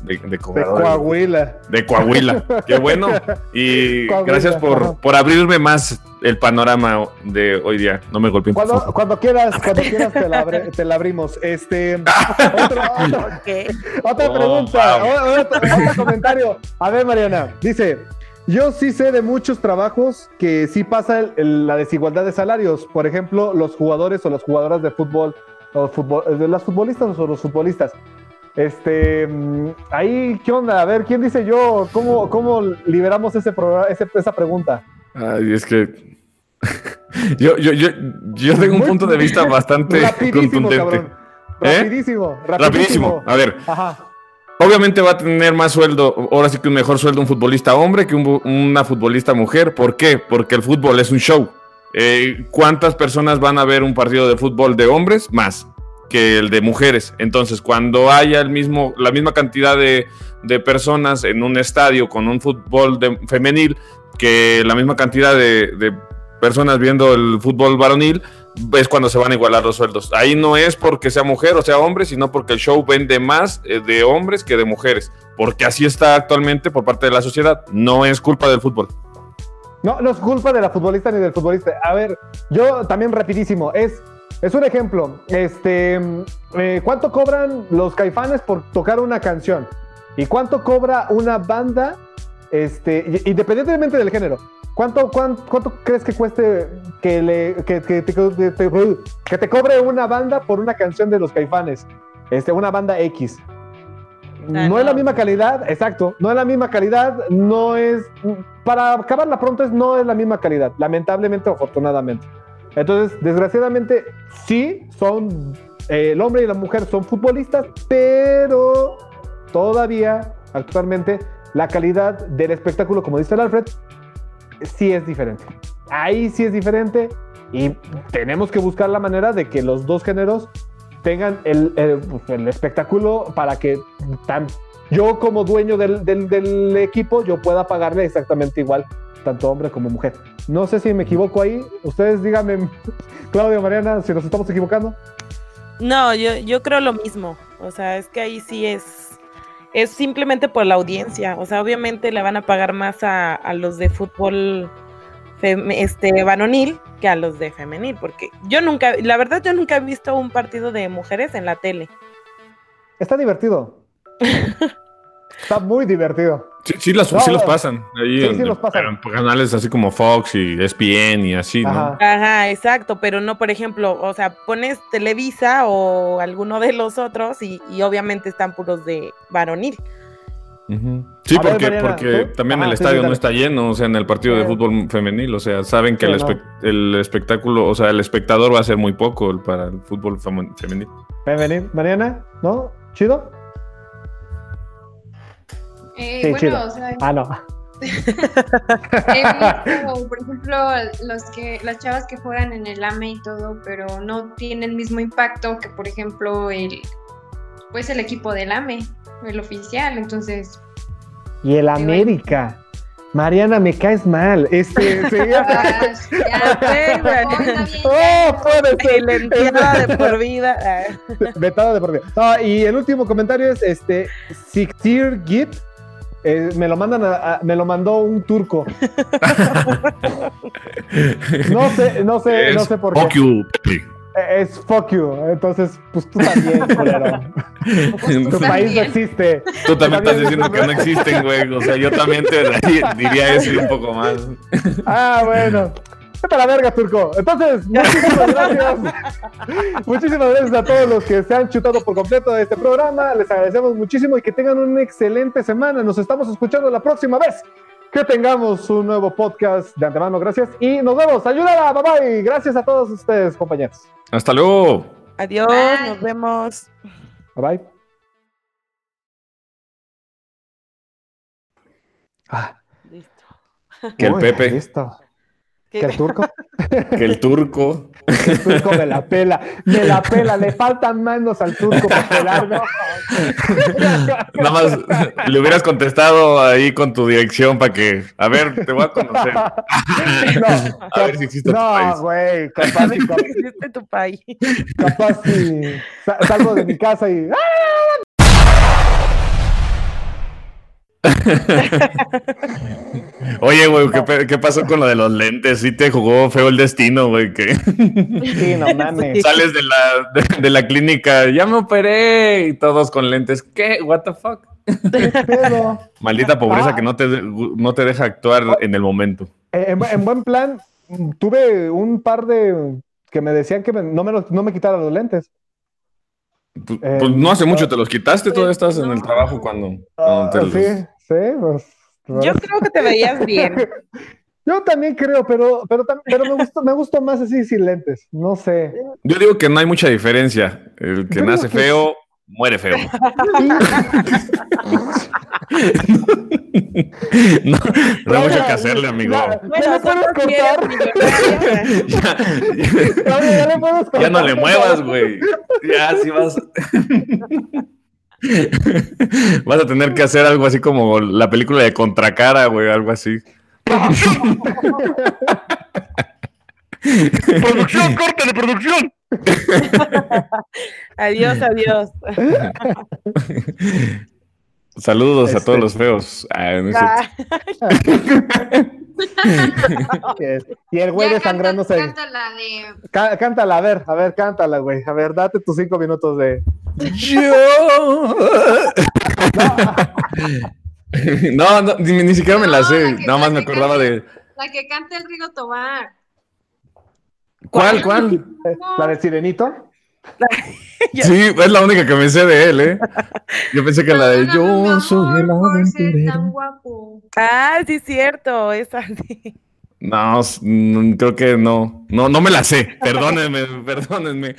de, de, de Coahuila. De Coahuila. Qué bueno. Y Coahuila, gracias por, por, abrirme más el panorama de hoy día. No me golpeen. Cuando, cuando quieras, cuando quieras te la, abre, te la abrimos. Este, otro, otro, okay. Otra pregunta, oh, otro, otro comentario. A ver, Mariana, dice. Yo sí sé de muchos trabajos que sí pasa el, el, la desigualdad de salarios. Por ejemplo, los jugadores o las jugadoras de fútbol Los futbol- ¿De las futbolistas o los futbolistas? Este, mm, ahí, ¿qué onda? A ver, ¿quién dice yo? ¿Cómo, cómo liberamos ese ese- esa pregunta? Ay, es que. yo, yo, yo, yo tengo un punto de vista bastante Rapidísimo, contundente. ¿Eh? Rapidísimo, rapidísimo. Rapidísimo. A ver, Ajá. obviamente va a tener más sueldo, ahora sí que un mejor sueldo un futbolista hombre que un una futbolista mujer. ¿Por qué? Porque el fútbol es un show. Eh, ¿Cuántas personas van a ver un partido de fútbol de hombres? Más que el de mujeres. Entonces, cuando haya la misma cantidad de, personas en un estadio con un fútbol femenil que la misma cantidad de, de personas viendo el fútbol varonil, es cuando se van a igualar los sueldos. Ahí no es porque sea mujer o sea hombre, sino porque el show vende más eh, de hombres que de mujeres. Porque así está actualmente por parte de la sociedad. No es culpa del fútbol. No, no es culpa de la futbolista ni del futbolista. A ver, yo también rapidísimo. Es, es un ejemplo. Este, mm, eh, ¿Cuánto cobran los caifanes por tocar una canción? ¿Y cuánto cobra una banda? Este, independientemente del género. ¿Cuánto, cuán- cuánto crees que cueste que, le, que, que te, que te- que te cobre una banda por una canción de los caifanes? Este, una banda X. Ah, no es la misma calidad, exacto, no es la misma calidad, no es, para acabarla pronto es, no es la misma calidad, lamentablemente o afortunadamente. Entonces, desgraciadamente, sí, son, eh, el hombre y la mujer son futbolistas, pero todavía, actualmente, la calidad del espectáculo, como dice el Alfred, sí es diferente. Ahí sí es diferente y tenemos que buscar la manera de que los dos géneros tengan el, pues, el espectáculo para que tan- yo como dueño del, del- del equipo yo pueda pagarle exactamente igual, tanto hombre como mujer. No sé si me equivoco ahí. Ustedes díganme, Claudio, Mariana, si nos estamos equivocando. No, yo, yo creo lo mismo. O sea, es que ahí sí es, es simplemente por la audiencia. O sea, obviamente le van a pagar más a, a los de fútbol este, varonil que a los de femenil. Porque yo nunca, la verdad, yo nunca he visto un partido de mujeres en la tele. Está divertido. Está muy divertido. Sí, sí, las- No, sí los pasan. Ahí Sí, en, sí los pasan. pero en canales así como Fox y ESPN y así, ¿no? Ajá. Ajá, exacto, pero no, por ejemplo, o sea, pones Televisa o alguno de los otros y, y obviamente están puros de varonil. Sí, ver, porque, Mariana, porque ¿tú? también Ajá, el sí, estadio sí, no está lleno, o sea, en el partido de Sí. fútbol femenil, o sea, saben que Sí, el, no. espe- el espectáculo, o sea, el espectador va a ser muy poco el- para el fútbol femenil. Bienvenido. Mariana, ¿no? ¿Chido? Eh, Sí, bueno, chido. o sea, Ah, no. he visto, por ejemplo, los que, las chavas que juegan en el AME y todo, pero no tienen el mismo impacto que, por ejemplo, el pues el equipo del AME, el oficial. Entonces, Y el bueno. América. Mariana, me caes mal. Este, sí, ah, ya, Sí, güey. oh, puede Y ser. de por vida. Vetado de por vida. No, y el último comentario es este Siktir Git. eh, me lo mandan a- a- me lo mandó un turco. No sé, no sé, no sé por fuck qué. Eh, Es fuck you. Entonces, pues tú también, culero. Tu país no existe. Tú también estás diciendo que no existen, güey. O sea, yo también te diría eso y un poco más. Ah, bueno. Vete a la verga, turco. Entonces, muchísimas gracias. muchísimas gracias a todos los que se han chutado por completo de este programa. Les agradecemos muchísimo y que tengan una excelente semana. Nos estamos escuchando la próxima vez que tengamos un nuevo podcast de antemano. Gracias y nos vemos. Ayúdala, bye bye. Gracias a todos ustedes, compañeros. Hasta luego. Adiós, Bye. nos vemos. Bye bye. Ah, Listo. Que el Pepe. Listo. ¿Qué? Que el turco. Que el turco. El turco me la pela, me la pela, le faltan manos al turco para pelarme. Nada más le hubieras contestado ahí con tu dirección para que, a ver, te voy a conocer. No, A ver si existe tu no, país. güey, capaz, si- Existe tu país. capaz si sa- salgo de mi casa y ¡ah! Oye, güey, ¿qué, pasó con lo de los lentes? Sí te jugó feo el destino, güey, que sí, no mames. sales de la, de, de la clínica, ya me operé y todos con lentes. ¿Qué? ¿What the fuck? Maldita pobreza Ah. que no te, no te deja actuar en el momento. eh, en, bu- en buen plan, tuve un par de que me decían que me- no, me los- no me quitara los lentes. Pues, Eh, pues no hace mucho no. te los quitaste, todavía estás en el trabajo cuando, Ah, cuando te los- sí, sí, pues. Yo creo que te veías bien. Yo también creo, pero, pero, pero me gustó, me gustó más así sin lentes. No sé. Yo digo que no hay mucha diferencia. El que Yo nace que feo, muere feo. no, no hay mucho que hacerle, amigo. Ya, Bueno, ya no le muevas, güey. Ya, sí vas. Vas a tener que hacer algo así como la película de Contracara, güey, algo así. producción, córtale, producción. Adiós, adiós. Saludos a Este. todos los feos. Ah, no es cierto. Y el güey desangrándose. canta, canta la de Cá- Cántala, a ver, a ver, cántala, güey. A ver, date tus cinco minutos de. Yo. No, no, ni, ni siquiera me la No, sé. la Nada más me acordaba de. la que canta el Rigo Tobar. ¿Cuál, cuál? La del sirenito. Sí, es la única que me sé de él, ¿eh? Yo pensé que la de Yo soy el aventurero. tan guapo. Ah, sí, cierto. Esa sí. No, creo que no. No, no me la sé. Perdónenme, perdónenme.